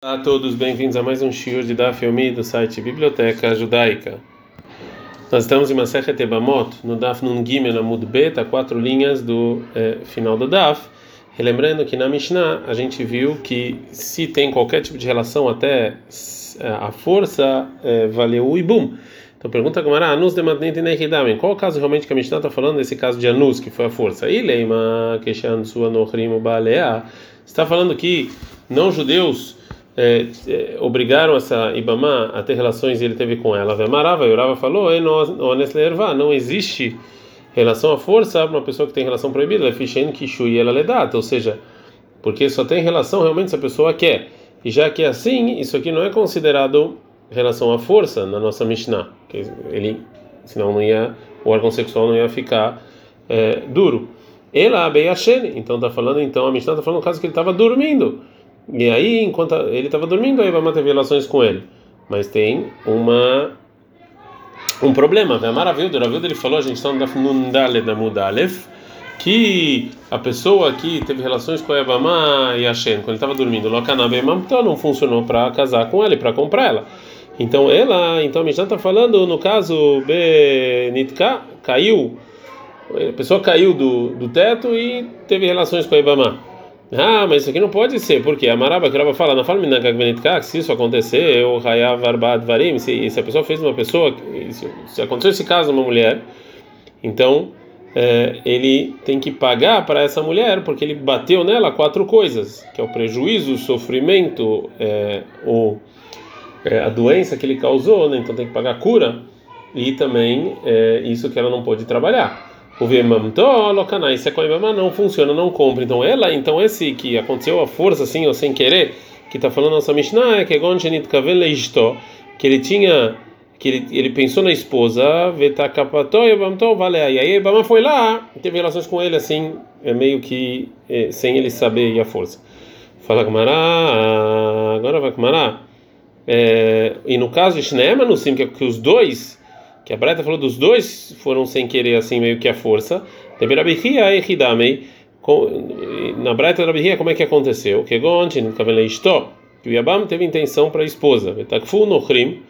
Olá a todos, bem-vindos a mais um shiur de Daf Yomi do site Biblioteca Judaica. Nós estamos em Masechet Ebamot, no Daf Nun Gimel Amud Bet, a quatro linhas do eh, final do Daf. Relembrando que na Mishnah a gente viu que se tem qualquer tipo de relação até eh, a força, eh, valeu o Ibum. Então pergunta como era Anus de Nehidamen. Qual o caso realmente que a Mishnah está falando desse caso de Anus, que foi a força? Ileima Keshan Sua Balea. Está falando que não judeus é, é, obrigaram essa Ibama a ter relações e ele teve com ela. Vemarava, e Urava falou: não existe relação à força para uma pessoa que tem relação proibida, ela ela ledata, ou seja, porque só tem relação realmente se a pessoa quer. E já que é assim, isso aqui não é considerado relação à força na nossa Mishnah, que ele, senão não ia, o órgão sexual não ia ficar é, duro. Ela então está falando, então a Mishnah está falando no caso que ele estava dormindo. E aí, enquanto ele estava dormindo, aí vai manter relações com ele. Mas tem uma um problema. A maravilha do Ravilda ele falou, a gente está no Nundale da Mudalef, que a pessoa que teve relações com a Evamá e a Shen, quando ele estava dormindo, então não funcionou para casar com ela para comprar ela. Então ela, então a Mishnah está falando, no caso Benitka, caiu, a pessoa caiu do, do teto e teve relações com a Evamá. Ah, mas isso aqui não pode ser, porque a Maraba que fala, na fala se isso acontecer, o Arbad Varim, se, a pessoa fez uma pessoa, se, se aconteceu esse caso uma mulher, então é, ele tem que pagar para essa mulher, porque ele bateu nela quatro coisas, que é o prejuízo, o sofrimento, é, o, é, a doença que ele causou, né? então tem que pagar a cura, e também é, isso que ela não pode trabalhar. O Vemamto, Lokanai, se a Koimama não funciona, não compra. Então ela, então esse que aconteceu a força, assim, ou sem querer, que está falando nossa Mishnah, é que Gonchenit Kaveleisto, que ele tinha, que ele, ele pensou na esposa, Vetakapato, Yevamto, vale. E aí Ibama foi lá, teve relações com ele, assim, é meio que é, sem ele saber e a força. Fala Gamará, agora vai Gamará. É, e no caso de Shnema, no sim, que, que os dois que a Breta falou dos dois foram sem querer assim meio que a força. Na Breta Rabihia, como é que aconteceu? Que Gontin, que o Yabam teve intenção para a esposa. Betakfu nochrim,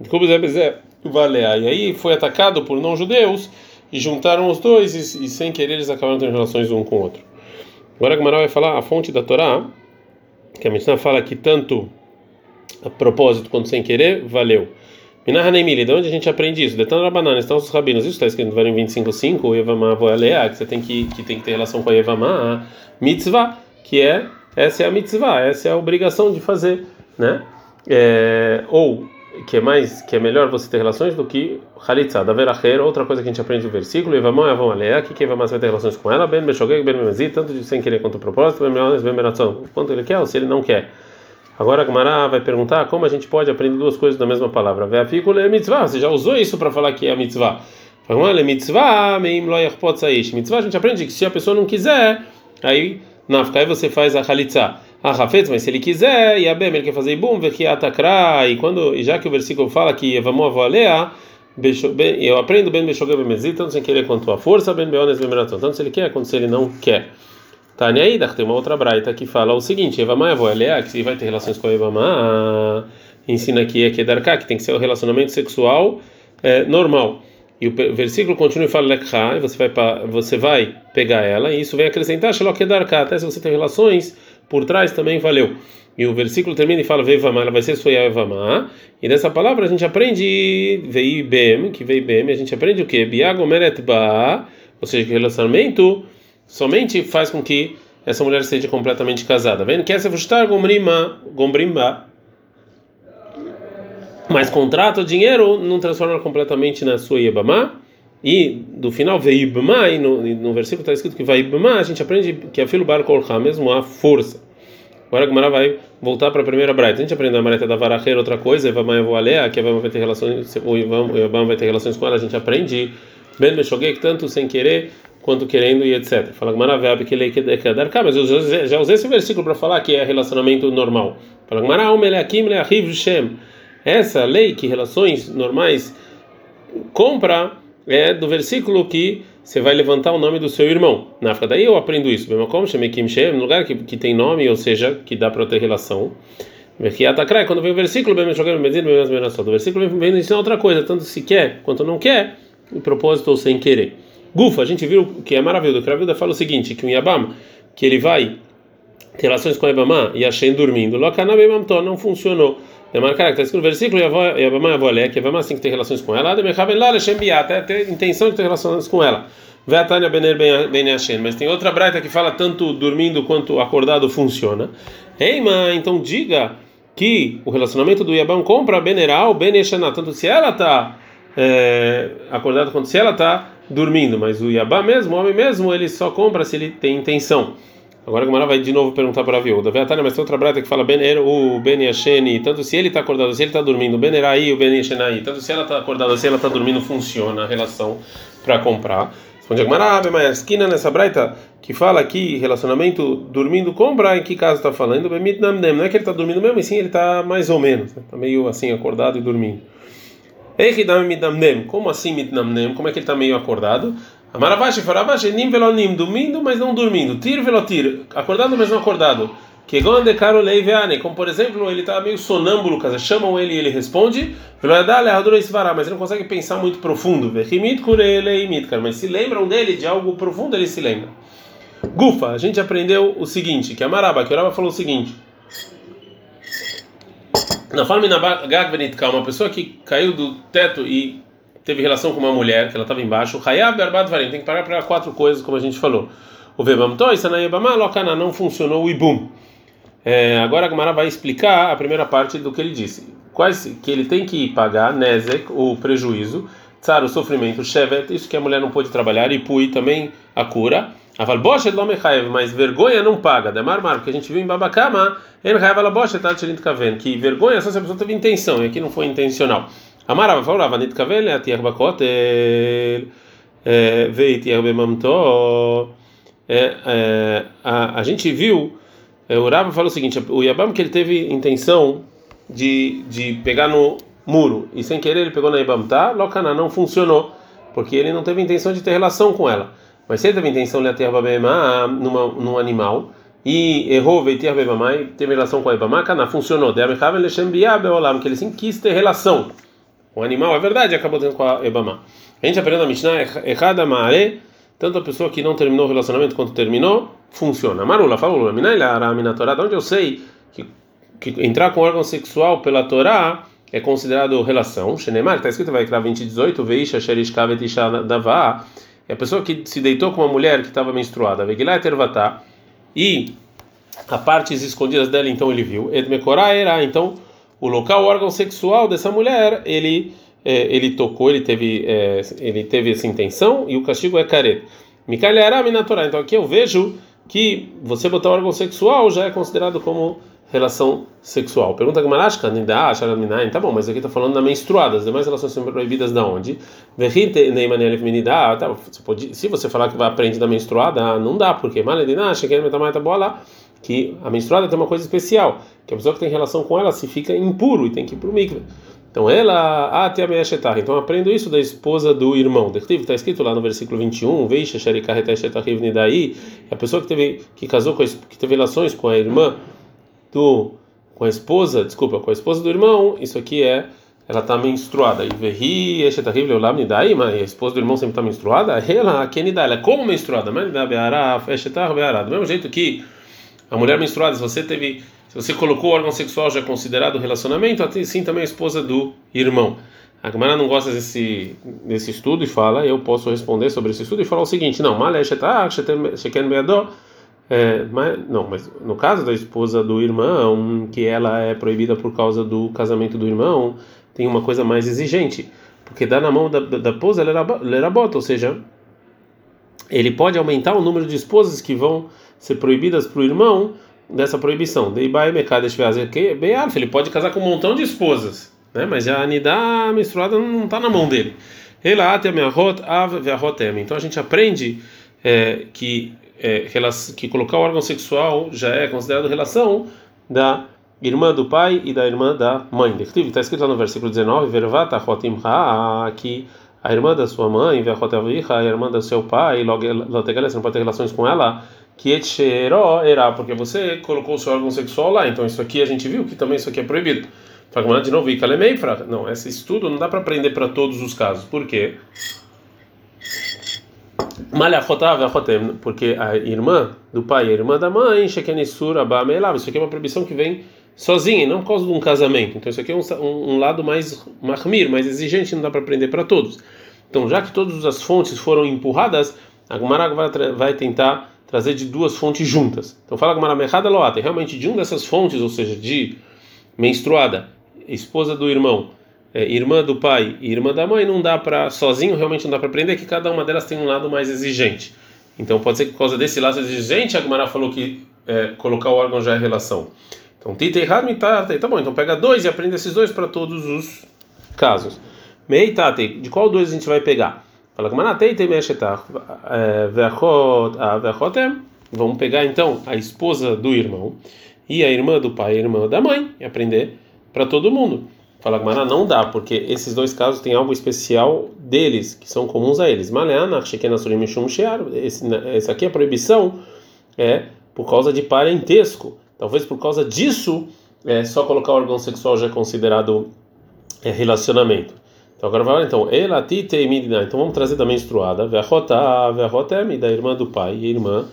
e aí foi atacado por não-judeus e juntaram os dois e, e, sem querer eles acabaram tendo relações um com o outro. Agora a Gamara vai falar a fonte da Torá, que a Mishnah fala que tanto a propósito quanto sem querer valeu. Minahanemili, de onde a gente aprende isso? Detando a banana, estão os rabinos. Isso está escrito no Varim 25.5, o Evamá Voalea, que você tem que, que tem que ter relação com a Evamá, mitzvah, que é, essa é a mitzvah, essa é a obrigação de fazer, né? É, ou, que é mais, que é melhor você ter relações do que Halitzah, da Veracher, outra coisa que a gente aprende no versículo, Evamá Voalea, que Evamá vai ter relações com ela, Ben Beshogeg, Ben Memezi, tanto de sem querer quanto propósito, Ben Meones, Ben Meratzon, quanto ele quer ou se ele não quer. Agora a Gemara vai perguntar como a gente pode aprender duas coisas da mesma palavra. Ve'afikul é mitzvah. Você já usou isso para falar que é mitzvah? Olha, mitzvah, meim lo saish. Mitzvah a gente aprende que se a pessoa não quiser, aí nafka, aí você faz a halitza. Ah, Rafetz, mas se ele quiser, e a Bem, ele quer fazer ibum, vekiatakra, e quando, e já que o versículo fala que vamos avaliar, eu aprendo bem Beshogé Bemezit, tanto sem querer quanto a força, bem Beones Bemeraton, tanto se ele quer quanto se ele não quer. Tânia Idach, tem uma outra braita que fala o seguinte: Evamá Evoelea, que se vai ter relações com a Evamá, ensina aqui é que é que tem que ser o um relacionamento sexual é, normal. E o versículo continua e fala Lekha, você vai, você vai pegar ela, e isso vem acrescentar Shalok Edarká, até se você tem relações por trás também valeu. E o versículo termina e fala Veivamá, ela vai ser Soya Evamá, e dessa palavra a gente aprende Veibem, que Veibem, a gente aprende o que? Biagomeret Ba, ou seja, que relacionamento somente faz com que essa mulher seja completamente casada. Vendo que essa fustar gomrima, gomrimba, mas contrato, dinheiro, não transforma completamente na sua Yebamá. E do final, Veibma, e no, no versículo está escrito que Veibma, a gente aprende que a filo bar mesmo a força. Agora a Gemara vai voltar para a primeira braita. A gente aprende a mareta da varacheira, outra coisa, Evamá Evoalea, que Evamá vai ter relações, o Evamá vai ter relações com ela, a gente aprende Ben Meshoguek, tanto sem querer quanto querendo e etc. Fala cá, mas eu já usei esse versículo para falar que é relacionamento normal. Fala Shem. Essa lei que relações normais compra é do versículo que você vai levantar o nome do seu irmão. Na África daí eu aprendo isso. Bem como Shemekim Shem, no lugar que, que tem nome, ou seja, que dá para ter relação. Quando vem o versículo, bem jogando medida, bem mais O versículo vem ensinar outra coisa, tanto se quer quanto não quer, em propósito ou sem querer. Gufa, a gente viu que é maravilhoso. Que a Ravilda fala o seguinte: que o Yabam, que ele vai ter relações com a Ebamá e a Shen dormindo, Lokanabemamton não funcionou. É marcar que está escrito no versículo: Yabamá Yavolé, que Ebamá tem que ter relações com ela, até ter intenção de ter relações com ela. Veatania Bener Ben Hashem. Mas tem outra braita que fala tanto dormindo quanto acordado funciona. Eima, então diga que o relacionamento do Yabam compra Beneral, Ben tanto se ela está é, acordada quanto se ela está dormindo. Mas o Yabam mesmo, o homem mesmo, ele só compra se ele tem intenção. Agora a Gamara vai de novo perguntar para a viúva. Veatania, mas tem outra braita que fala Bener, o Ben Yasheni, tanto se ele está acordado, se ele está dormindo, Benerai, o Ben Yashenai, tanto se ela está acordada, se ela está dormindo, funciona a relação para comprar. Responde Agmará, mas esquina nessa braita que fala aqui relacionamento dormindo compra, em que caso está falando? Não é que ele está dormindo mesmo, e sim ele está mais ou menos, está né? meio assim acordado e dormindo. Como assim mitnamnem? Como é que ele está meio acordado? Amaravashi, faravashi, nim velonim, dormindo, mas não dormindo. Tir velotir, acordado, mas não acordado. Que gonde caro leiveane, como por exemplo, ele está meio sonâmbulo, caso chamam ele e ele responde, mas ele não consegue pensar muito profundo. Mas se lembram dele de algo profundo, ele se lembra. Gufa, a gente aprendeu o seguinte, que a Maraba, que o Raba falou o seguinte. Na forma Gagvenitka, uma pessoa que caiu do teto e teve relação com uma mulher, que ela estava embaixo, Hayab Arbat Varim, tem que parar para quatro coisas, como a gente falou. O não funcionou o Ibum. É, agora a Gamara vai explicar a primeira parte do que ele disse. Quais que ele tem que pagar, Nezek, o prejuízo, Tsar, o sofrimento, Shevet, isso que a mulher não pôde trabalhar, e Pui também a cura. Aval Boshet Lomechaev, mas vergonha não paga. Demar Mar, porque a gente viu em Babacama, Enchaev ala Boshet Alchelint Kaven, que vergonha só se a pessoa teve intenção, e aqui não foi intencional. Amarava falou, Avanit Kaven, Atier Bakotel, Veitier Bemamto. A gente viu o Rava fala o seguinte: o Yabam que ele teve intenção de, de pegar no muro e sem querer ele pegou na Yabam, tá? Lokana não funcionou, porque ele não teve intenção de ter relação com ela. Mas se ele teve intenção de ter numa num animal e errou veitir e teve relação com a Ibama, kana funcionou. De Amechaven Leshem Biabeolam, que ele sim quis ter relação. O animal, é verdade, acabou tendo com a Ibama. A gente aprende na Mishnah, Echada Maare tanto a pessoa que não terminou o relacionamento quanto terminou, funciona. Marula falou, de onde eu sei que, que entrar com órgão sexual pela Torá é considerado relação. Shenemar, está escrito, vai entrar 20 18, veisha sherishkavet isha davá. É a pessoa que se deitou com uma mulher que estava menstruada, vegilá tervatá, e a partes escondidas dela, então ele viu. Edmekorá era, então o local, o órgão sexual dessa mulher, ele é, ele tocou, ele teve, é, ele teve essa intenção e o castigo é caret. Mikalharami na Torá. Então aqui eu vejo que você botar órgão sexual já é considerado como relação sexual. Pergunta Gamarashka, Nidá, Sharaminain, tá bom, mas aqui está falando da menstruada, as demais relações são proibidas da onde? Tá, se você falar que vai aprender da menstruada, não dá, porque que a menstruada tem uma coisa especial, que a pessoa que tem relação com ela se fica impuro e tem que ir para o mikve. Então ela, até a meia Então aprendo isso da esposa do irmão. Está escrito lá no versículo 21, Veisha a pessoa que teve que casou com a, que teve relações com a irmã do com a esposa, desculpa, com a esposa do irmão, isso aqui é ela está menstruada. E verri, daí, mas a esposa do irmão sempre está menstruada. Ela, a ela é como menstruada, mas da beara, do mesmo jeito que a mulher menstruada, se você teve se você colocou órgão sexual já é considerado relacionamento, assim também a esposa do irmão. A Gemara não gosta desse, desse estudo e fala, eu posso responder sobre esse estudo e falar o seguinte: não, é, mas, não, mas no caso da esposa do irmão, que ela é proibida por causa do casamento do irmão, tem uma coisa mais exigente, porque dá na mão da, da esposa, ela era bota, ou seja, ele pode aumentar o número de esposas que vão ser proibidas para o irmão dessa proibição. Ele pode casar com um montão de esposas, né? mas a anidá menstruada não está na mão dele. Então a gente aprende é, que, é, que colocar o órgão sexual já é considerado relação da irmã do pai e da irmã da mãe. Está escrito lá no versículo 19: que a irmã da sua mãe, a irmã do seu pai, logo você não pode ter relações com ela que porque você colocou o seu órgão sexual lá, então isso aqui a gente viu que também isso aqui é proibido. De novo, não, esse estudo não dá para aprender para todos os casos. Por quê? Porque a irmã do pai e a irmã da mãe, isso aqui é uma proibição que vem sozinha, não por causa de um casamento. Então isso aqui é um, um, lado mais marmir, mais exigente, não dá para aprender para todos. Então já que todas as fontes foram empurradas, a Gumara vai, tentar trazer de duas fontes juntas. Então fala Gumara Mechada Loata, realmente de uma dessas fontes, ou seja, de menstruada, esposa do irmão, irmã do pai e irmã da mãe, não dá para sozinho, realmente não dá para aprender que cada uma delas tem um lado mais exigente. Então pode ser que por causa desse lado exigente, a Gumara falou que é, colocar o órgão já é relação. Então, tita errado, tá, tá bom. Então pega dois e aprende esses dois para todos os casos. Mei tate, de qual dois a gente vai pegar? Fala que manatei tem mexetar. Verchotem. Vamos pegar então a esposa do irmão e a irmã do pai e a irmã da mãe e aprender para todo mundo. Fala que não dá, porque esses dois casos têm algo especial deles, que são comuns a eles. Maleana, Shekena Surim Essa aqui é a proibição é por causa de parentesco. Talvez por causa disso, é, só colocar o órgão sexual já é considerado é, relacionamento. Então agora vai então, ela titeimidina. Então vamos trazer da menstruada, verrota, verrota é da irmã do pai e irmã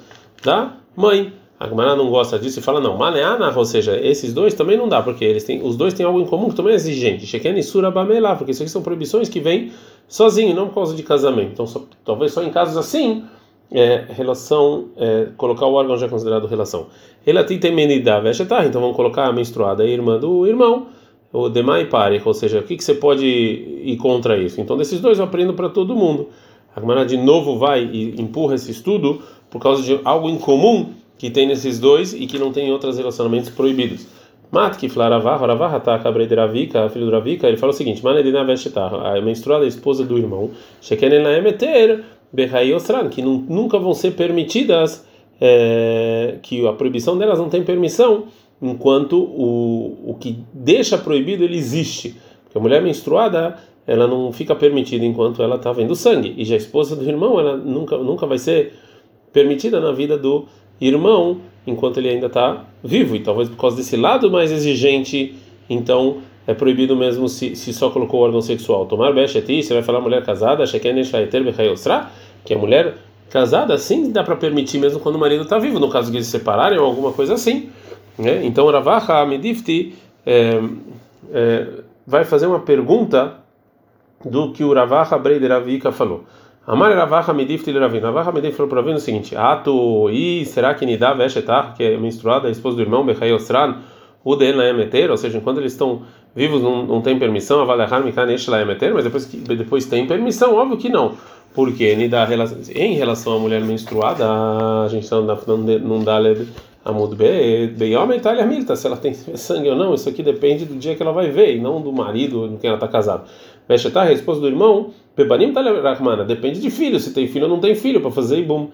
da mãe. A Gemara não gosta disso e fala não, maneana, ou seja, esses dois também não dá, porque eles têm, os dois têm algo em comum que também é exigente. Sheken e porque isso aqui são proibições que vêm sozinho, não por causa de casamento. Então só, talvez só em casos assim é, relação, é, colocar o órgão já é considerado relação. Elatimenidah vegetar, então vamos colocar a menstruada, a irmã do irmão, o demai pare, ou seja, o que, que você pode ir contra isso? Então, desses dois eu aprendo para todo mundo. A Gemara de novo vai e empurra esse estudo por causa de algo em comum que tem nesses dois e que não tem em outros relacionamentos proibidos. Mat que flaravah, horavah, tá, Ravika, filho do Ravika, ele fala o seguinte: Manedina a menstruada, a esposa do irmão, Shekenen la emeter, Berrai Osran, que nunca vão ser permitidas, é, que a proibição delas não tem permissão, enquanto o, o que deixa proibido ele existe. Porque a mulher menstruada ela não fica permitida enquanto ela está vendo sangue. E já a esposa do irmão ela nunca, nunca vai ser permitida na vida do irmão enquanto ele ainda está vivo. E talvez por causa desse lado mais exigente, então é proibido mesmo se, se só colocou o órgão sexual. Tomar becheti, você vai falar mulher casada, que a mulher casada, sim, dá para permitir mesmo quando o marido está vivo, no caso de eles se separarem ou alguma coisa assim. Né? Então, Ravaha Medifti é, é, vai fazer uma pergunta do que o Ravaha Breideravika falou. Amar Ravaha Medifti Ravin. Ravaha Medifti falou para Ravin o seguinte: Ato, e será que Nidá Veshetar, que é menstruada, a esposa do irmão, Bechai Osran, o DNA é meter, ou seja, enquanto eles estão vivos não, não tem permissão, a Valehar Mikanesh lá é meter, mas depois, depois tem permissão, óbvio que não. Porque em relação à mulher menstruada, a gente dá, não dá a mudo bem homem Itália milta, se ela tem sangue ou não, isso aqui depende do dia que ela vai ver, e não do marido com quem ela está casada. Veshetar, a esposa do irmão, Pebanim Rahmana, depende de filho, se tem filho ou não tem filho, para fazer ibum.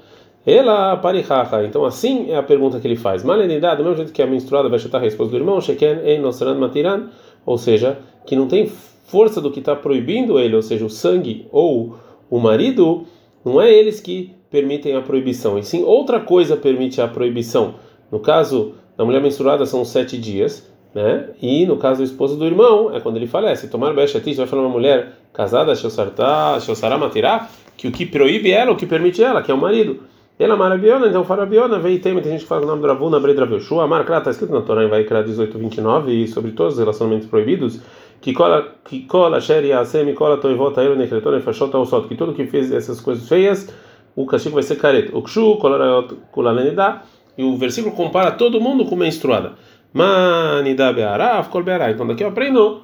Ela parihaha. Então, assim é a pergunta que ele faz. Malenidade, do mesmo jeito que a menstruada vai chutar a resposta do irmão, Sheken en nosran matiran, ou seja, que não tem força do que está proibindo ele, ou seja, o sangue ou o marido, não é eles que permitem a proibição, e sim outra coisa permite a proibição. No caso da mulher menstruada são sete dias, né? E no caso do esposo do irmão é quando ele falece. Tomar bechatit vai falar uma mulher casada, shosará matirá, que o que proíbe ela, o que permite ela, que é o marido. Ela marabiona, então farabiona, veio tem, tem gente que fala o nome do Ravuna, Bred Ravioshua, Amar, claro, está escrito na Torá em Vaikra 18, 29, e sobre todos os relacionamentos proibidos, que cola, que cola, xeri, asem, cola, toivota, ele, necretor, nefashot, sot, que todo que fez essas coisas feias, o castigo vai ser careta. O kshu, kolarayot, kulalenidá, e o versículo compara todo mundo com menstruada. Be'araf, kol be'ará. Então daqui eu aprendo.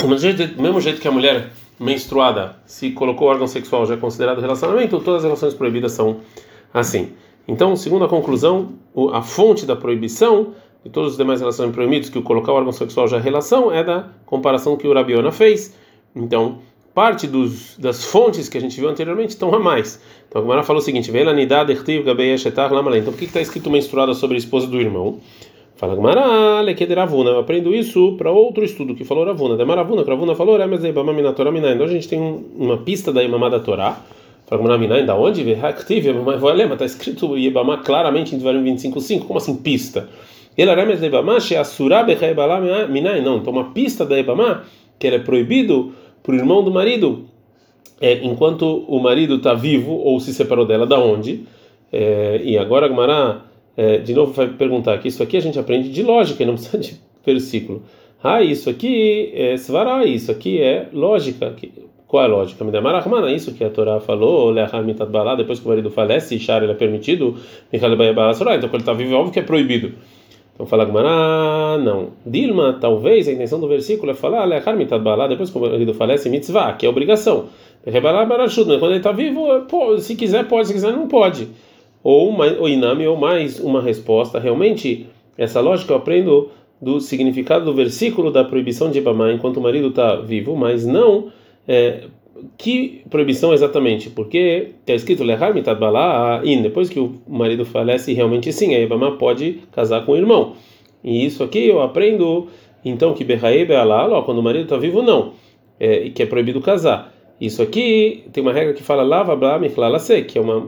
Do mesmo jeito que a mulher menstruada, se colocou órgão sexual já é considerado relacionamento, todas as relações proibidas são assim. Então, segundo a conclusão, a fonte da proibição de todos os demais relacionamentos proibidos, que o colocar o órgão sexual já é relação, é da comparação que o Rabiona fez. Então, parte dos, das fontes que a gente viu anteriormente estão a mais. Então, a Gemara falou o seguinte: Então, por que está escrito menstruada sobre a esposa do irmão? Fala Gmará, Lekeder Ravuna. Eu aprendo isso para outro estudo que falou Ravuna. Da Maravuna, Ravuna falou, Então a gente tem uma pista da Imamá da Torá. Fala Minain, da onde? Mas vou lembrar, está escrito Yebamá claramente em Devarim 25.5, como assim pista? Ele era de Yebamá, Sheasura Bechaebalá Minain, não, então uma pista da Yebamá, que ele é proibido para o irmão do marido, é, enquanto o marido está vivo ou se separou dela, da onde? É, e agora Gmará, é, de novo, vai perguntar que isso aqui a gente aprende de lógica, não precisa de versículo. Ah, isso aqui é svará, isso aqui é lógica. Qual é a lógica? Me Rahmana, isso que a Torá falou, depois que o marido falece, Shar ele é permitido, então quando ele está vivo, é óbvio que é proibido. Então fala Gmará, não. Dilma, talvez a intenção do versículo é falar, depois que o marido falece, mitzvah, que é obrigação. Quando ele está vivo, se quiser pode, se quiser não pode. Ou, ou iname, ou mais uma resposta. Realmente, essa lógica eu aprendo do significado do versículo da proibição de Ibamá enquanto o marido está vivo, mas não é, que proibição exatamente, porque está escrito lehar in depois que o marido falece, realmente sim, a Ibamá pode casar com o irmão. E isso aqui eu aprendo então que Behae Bealá, quando o marido está vivo, não, é, que é proibido casar. Isso aqui tem uma regra que fala lava blá que é uma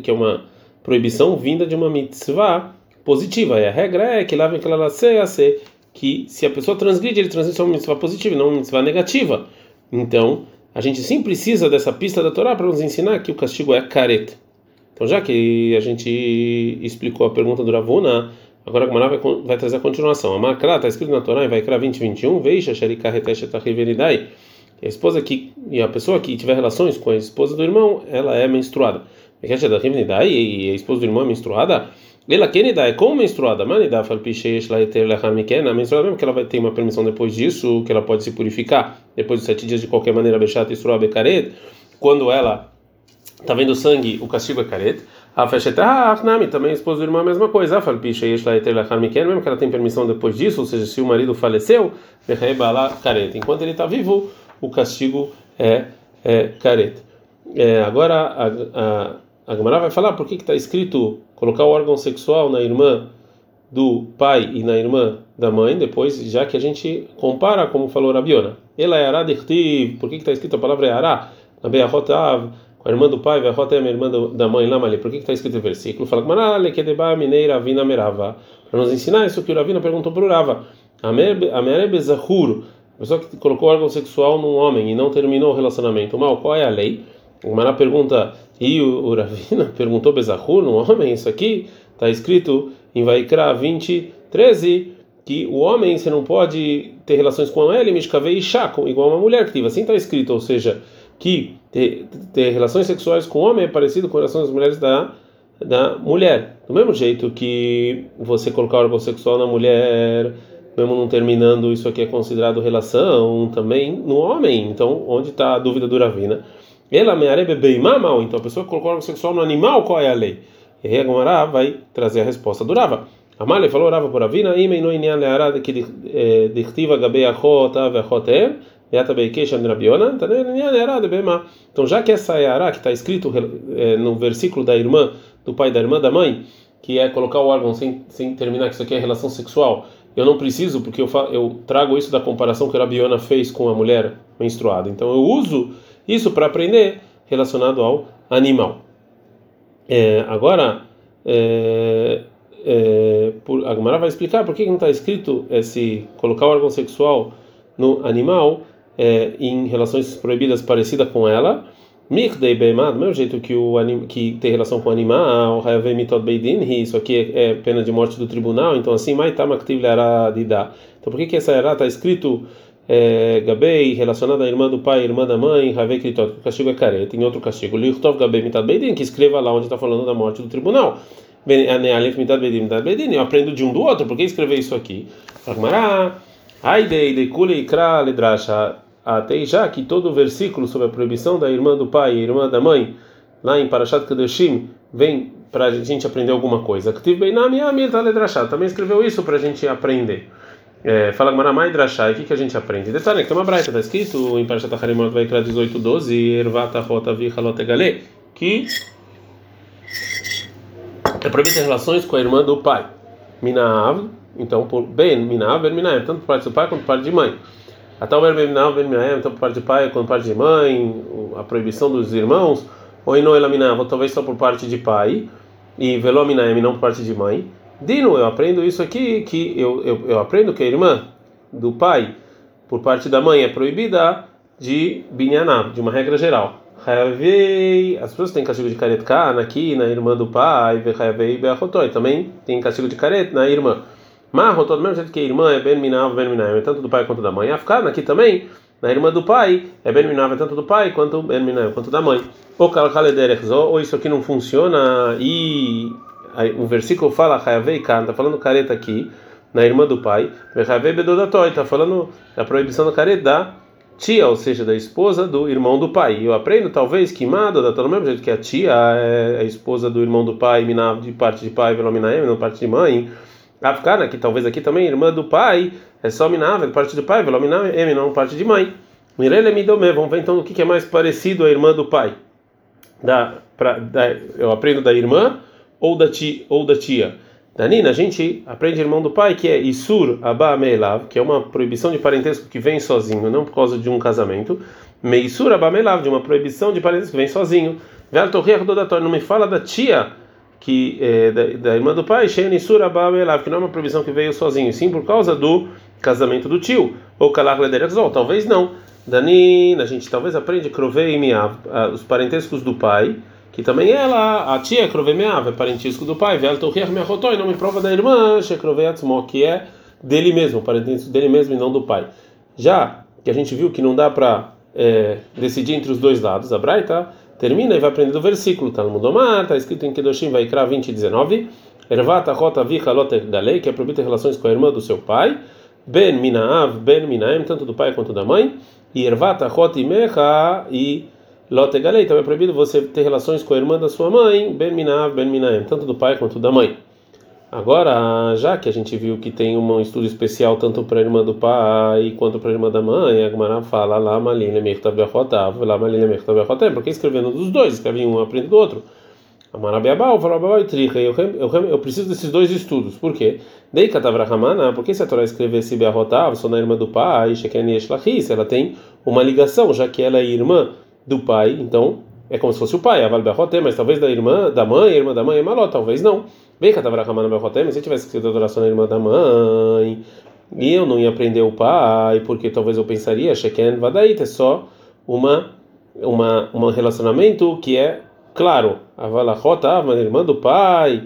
que é uma proibição vinda de uma mitzvah positiva. E a regra é que aquela ser que se a pessoa transgride, ele transgride uma mitzvah positiva, não uma mitzvah negativa. Então, a gente sim precisa dessa pista da Torá para nos ensinar que o castigo é careta. Então, já que a gente explicou a pergunta do Ravuna, agora a Gemara vai, vai, trazer a continuação. A marca está escrito na Torá, vai criar 20, 21, veja, sherikarreteshetachivenidaí. A esposa que e a pessoa que tiver relações com a esposa do irmão, ela é menstruada. E a esposa do irmão é menstruada, ela quer é como menstruada, mas dá para picheish lá ter lá a menstruada mesmo que ela vai ter uma permissão depois disso, que ela pode se purificar depois dos sete dias de qualquer maneira, bechat e surah bekaret, quando ela está vendo sangue, o castigo é caret. A fecheta nami também a esposa do irmão é a mesma coisa. Fal picheish lá ter lá mesmo que ela tem permissão depois disso, ou seja, se o marido faleceu, bechaeba lá caret. Enquanto ele está vivo, o castigo é, é caret. É, agora a, a a Gemara vai falar por que está escrito colocar o órgão sexual na irmã do pai e na irmã da mãe, depois, já que a gente compara, como falou Rabiona. Ela é Aradirtiv, por que está escrito a palavra é Ará? Na Beahotav, com a irmã do pai, Beahot é a irmã da mãe, lá, Por que está escrito o versículo? Fala Gemara, Lekedeba Mineira Vina Merava. Para nos ensinar isso que o Ravina perguntou para o Rava. Amerebe Zahur, a pessoa que colocou órgão sexual num homem e não terminou o relacionamento. Mal, qual é a lei? O Gemara pergunta e o, Ravina perguntou Bezahur, no homem, isso aqui está escrito em Vaikra 20, 13, que o homem você não pode ter relações com ele, Mishkavei e Shako, igual uma mulher que. Assim está escrito, ou seja, que ter, ter relações sexuais com o homem é parecido com relações das mulheres da, da mulher. Do mesmo jeito que você colocar órgão sexual na mulher, mesmo não terminando, isso aqui é considerado relação também no homem. Então, onde está a dúvida do Ravina? Ela me arebe bem mal, então a pessoa colocou órgão sexual no animal, qual é a lei? E aí vai trazer a resposta do Rava. Amale falou Rava por Avina, imei no inyan learad que dichtiva gabe achot ave achotem, yata beikesha rabiona, inyan learad bema. Então já que essa é a que está escrito no versículo da irmã, do pai da irmã da mãe, que é colocar o órgão sem, sem terminar, que isso aqui é relação sexual, eu não preciso, porque eu, eu trago isso da comparação que a Rabiona fez com a mulher menstruada. Então eu uso isso para aprender relacionado ao animal. É, agora, é, é, por, a Gemara vai explicar por que não está escrito esse colocar o órgão sexual no animal é, em relações proibidas parecida com ela. Mikdei Beimad, do mesmo jeito que o que tem relação com o animal, isso aqui é, pena de morte do tribunal, então assim, Maitamaktiv Então por que, que essa era está escrito é, Gabei, relacionado à irmã do pai, irmã da mãe, Ravei Kritot, o castigo é careta. Em outro castigo, Lichtov Gabei Mitad Beidin, que escreva lá onde está falando da morte do tribunal. Alef Mitad Beidin, Mitad Beidin, eu aprendo de um do outro, por que escrever isso aqui? Agmará, Aidei, Dekule, Ikra, Ledrasha, até já que todo o versículo sobre a proibição da irmã do pai e irmã da mãe, lá em Parashat Kadeshim, vem para a gente aprender alguma coisa. Também escreveu isso para a gente aprender. É, fala Gmaramai Drashai, o que, que a gente aprende? Detalhe, que tem uma braita, está escrito em Parashat Harimot Vaikra 18, 12, Ervata Rota Vichalot Egale, que é proibido ter relações com a irmã do pai. Minav, então, por Ben, Minav, Ben Minav, tanto por parte do pai quanto por parte de mãe. Até o Ben Minav, Ben Minav, tanto por parte de pai quanto por parte de mãe, a proibição dos irmãos, ou ino elaminav, ou talvez só por parte de pai, e velominaem não por parte de mãe. Dino, eu aprendo isso aqui, que eu, eu, eu aprendo que a irmã do pai, por parte da mãe, é proibida de binyanav, de uma regra geral. As pessoas têm castigo de caret aqui na irmã do pai, também tem castigo de caret na irmã. Mas, do mesmo jeito que a irmã é ben minav, ben é tanto do pai quanto da mãe. Afkar aqui também, na irmã do pai, é ben é tanto do pai quanto ben minav, quanto da mãe. Ou isso aqui não funciona e o versículo fala Hayavei Kan, está falando careta aqui, na irmã do pai, Hayavei Bedodatoi, está falando da proibição da careta da tia, ou seja, da esposa do irmão do pai. Eu aprendo, talvez, que Mada, do mesmo jeito que a tia é a esposa do irmão do pai, de parte de pai, Velominaem, não parte de mãe. Afkana, que talvez aqui também, irmã do pai, é só Minav, parte do pai, Velominaem, não parte de mãe. Mirele Midome, vamos ver então o que é mais parecido à irmã do pai. Da, pra, da, eu aprendo da irmã ou da tia, ou da tia. Danina, a gente aprende irmão do pai que é Isur Abba Meelav, que é uma proibição de parentesco que vem sozinho, não por causa de um casamento. Meisur Abba Meelav, de uma proibição de parentesco que vem sozinho. Não me fala da tia que é, da, da, irmã do pai, Isur Abba Meelav, que não é uma proibição que veio sozinho, sim por causa do casamento do tio. Ou Kalach Lederexol, talvez não. Danina, a gente talvez aprende Krovei Miav, os parentescos do pai que também ela, a tia Krovemeav, é parentisco do pai, Vel Torriach Meachotoi, não me prova da irmã, Shekroveatzmo, que é dele mesmo, parentisco dele mesmo e não do pai. Já que a gente viu que não dá para é, decidir entre os dois lados, a Braita termina e vai aprender do versículo, tá no Mudomar, tá escrito em Kedoshim Vaikra 20 e 19, Ervata Rota Vicha Loter Dalei, que é relações com a irmã do seu pai, Ben Minaav, Ben Minaem, tanto do pai quanto da mãe, e Ervata Rota Imecha e Lote Galei, também é proibido você ter relações com a irmã da sua mãe, Ben Minav, Ben Minaem, tanto do pai quanto da mãe. Agora, já que a gente viu que tem um estudo especial tanto para a irmã do pai quanto para a irmã da mãe, a Gemara fala lá Malina Mechtavechotav, lá Malina Mechtavechotav, porque escrevendo dos dois, escreve um aprende do outro. Amarabiabal, Farababal e Tricha, eu, preciso desses dois estudos, por quê? Dei Katavrahamana, porque se a Torá escrevesse Beahotav, sou na irmã do pai, Sheken Yeshlachis, ela tem uma ligação, já que ela é irmã do pai, então é como se fosse o pai, a Valberroté, mas talvez da irmã, da mãe, irmã da mãe é maló, talvez não. Bem, Katavrahamana Berroté, mas se tivesse escrito a adoração na irmã da mãe, e eu não ia aprender o pai, porque talvez eu pensaria, Sheken Vadait, é só uma, uma, um relacionamento que é claro. A Valachota, a irmã do pai,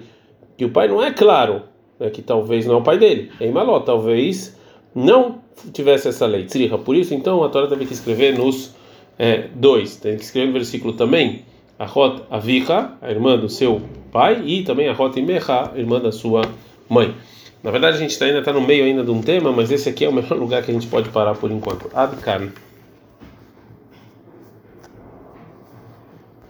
que o pai não é claro, é que talvez não é o pai dele, é maló, talvez não tivesse essa lei. Por isso, então, a Torá teve que escrever nos é, dois. Tem que escrever no versículo também a Rot Avika, a irmã do seu pai, e também a Rot Imecha, a irmã da sua mãe. Na verdade, a gente tá, ainda está no meio ainda de um tema, mas esse aqui é o melhor lugar que a gente pode parar por enquanto. Adkan.